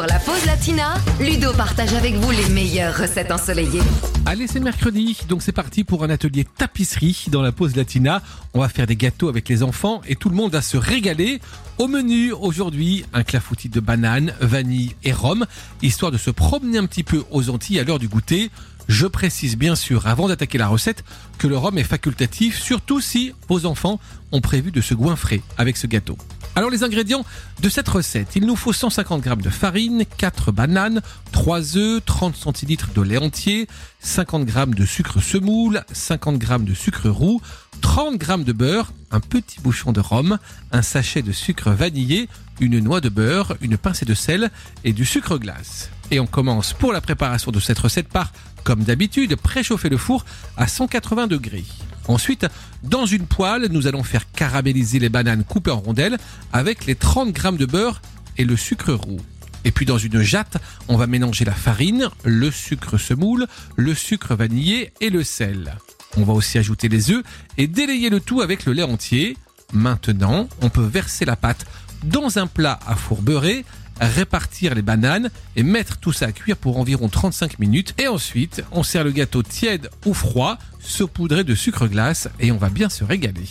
Pour la pause latina, Ludo partage avec vous les meilleures recettes ensoleillées. Allez, c'est mercredi, donc c'est parti pour un atelier tapisserie dans la pause latina. On va faire des gâteaux avec les enfants et tout le monde va se régaler. Au menu aujourd'hui, un clafoutis de bananes, vanille et rhum, histoire de se promener un petit peu aux Antilles à l'heure du goûter. Je précise bien sûr, avant d'attaquer la recette, que le rhum est facultatif, surtout si vos enfants ont prévu de se goinfrer avec ce gâteau. Alors les ingrédients de cette recette, il nous faut 150 g de farine, 4 bananes, 3 œufs, 30 centilitres de lait entier, 50 g de sucre semoule, 50 g de sucre roux, 30 g de beurre, un petit bouchon de rhum, un sachet de sucre vanillé, une noix de beurre, une pincée de sel et du sucre glace. Et on commence pour la préparation de cette recette par, comme d'habitude, préchauffer le four à 180 degrés. Ensuite, dans une poêle, nous allons faire caraméliser les bananes coupées en rondelles avec les 30 g de beurre et le sucre roux. Et puis dans une jatte, on va mélanger la farine, le sucre semoule, le sucre vanillé et le sel. On va aussi ajouter les œufs et délayer le tout avec le lait entier. Maintenant, on peut verser la pâte dans un plat à four beurré, répartir les bananes et mettre tout ça à cuire pour environ 35 minutes. Et ensuite, on sert le gâteau tiède ou froid, saupoudré de sucre glace et on va bien se régaler.